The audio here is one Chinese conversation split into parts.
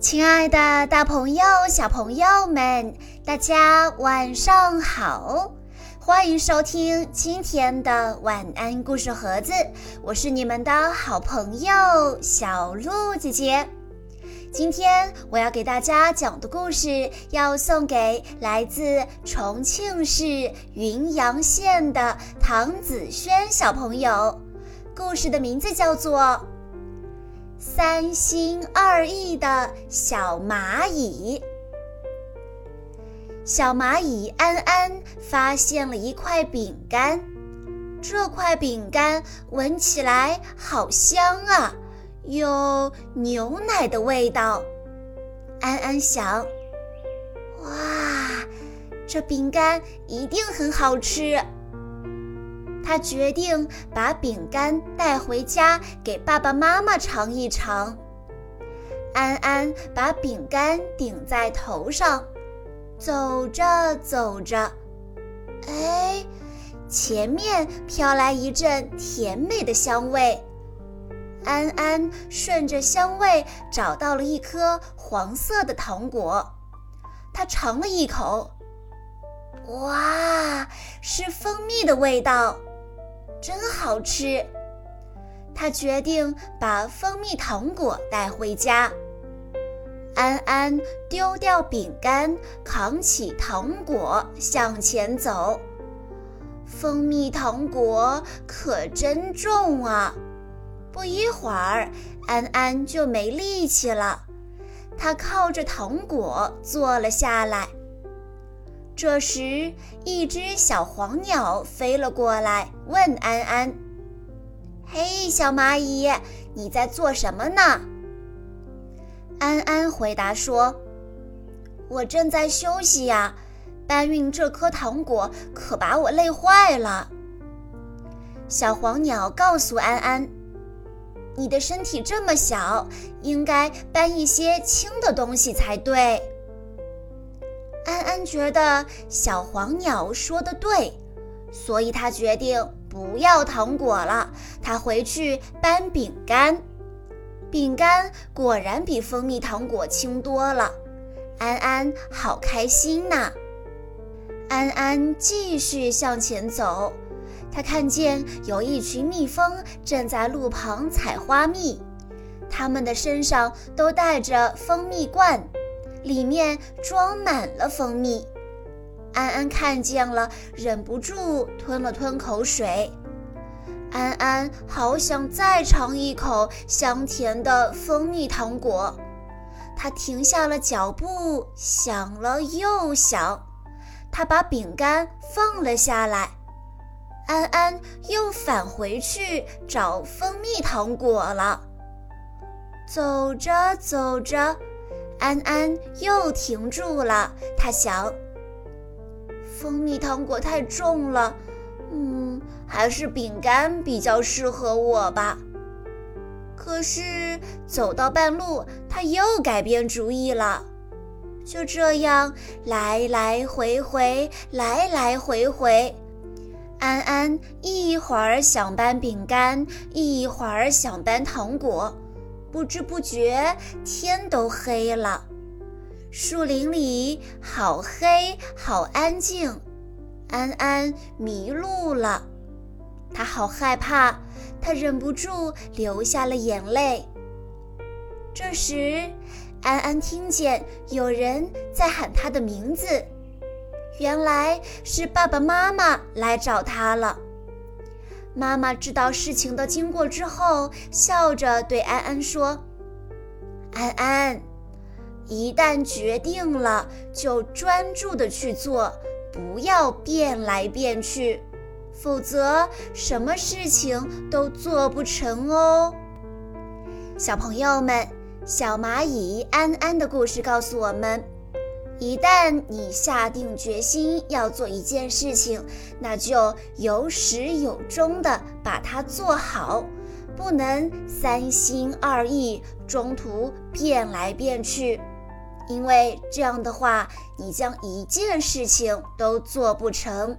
亲爱的，大朋友、小朋友们，大家晚上好！欢迎收听今天的晚安故事盒子，我是你们的好朋友小鹿姐姐。今天我要给大家讲的故事，要送给来自重庆市云阳县的唐子轩小朋友。故事的名字叫做。三心二意的小蚂蚁，小蚂蚁安安发现了一块饼干，这块饼干闻起来好香啊，有牛奶的味道。安安想：哇，这饼干一定很好吃。他决定把饼干带回家给爸爸妈妈尝一尝。安安把饼干顶在头上，走着走着，哎，前面飘来一阵甜美的香味。安安顺着香味找到了一颗黄色的糖果，他尝了一口，哇，是蜂蜜的味道。真好吃，他决定把蜂蜜糖果带回家。安安丢掉饼干，扛起糖果向前走。蜂蜜糖果可真重啊！不一会儿，安安就没力气了，他靠着糖果坐了下来。这时，一只小黄鸟飞了过来，问安安：“嘿，小蚂蚁，你在做什么呢？”安安回答说：“我正在休息呀，搬运这颗糖果可把我累坏了。”小黄鸟告诉安安：“你的身体这么小，应该搬一些轻的东西才对。”安安觉得小黄鸟说的对，所以他决定不要糖果了。他回去搬饼干，饼干果然比蜂蜜糖果轻多了。安安好开心呐！安安继续向前走，他看见有一群蜜蜂正在路旁采花蜜，它们的身上都带着蜂蜜罐。里面装满了蜂蜜，安安看见了，忍不住吞了吞口水。安安好想再尝一口香甜的蜂蜜糖果，他停下了脚步，想了又想，他把饼干放了下来。安安又返回去找蜂蜜糖果了。走着走着。安安又停住了，他想：蜂蜜糖果太重了，嗯，还是饼干比较适合我吧。可是走到半路，他又改变主意了。就这样来来回回，来来回回，安安一会儿想搬饼干，一会儿想搬糖果。不知不觉，天都黑了。树林里好黑，好安静。安安迷路了，他好害怕，他忍不住流下了眼泪。这时，安安听见有人在喊他的名字，原来是爸爸妈妈来找他了。妈妈知道事情的经过之后，笑着对安安说：“安安，一旦决定了，就专注的去做，不要变来变去，否则什么事情都做不成哦。”小朋友们，小蚂蚁安安的故事告诉我们。一旦你下定决心要做一件事情，那就有始有终的把它做好，不能三心二意，中途变来变去，因为这样的话，你将一件事情都做不成。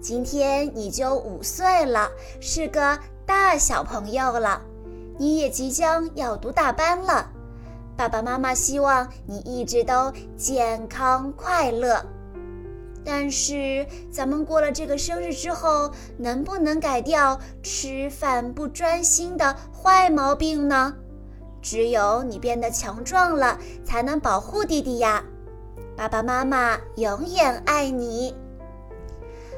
今天你就五岁了，是个大小朋友了，你也即将要读大班了。爸爸妈妈希望你一直都健康快乐。但是咱们过了这个生日之后，能不能改掉吃饭不专心的坏毛病呢？只有你变得强壮了，才能保护弟弟呀。爸爸妈妈永远爱你。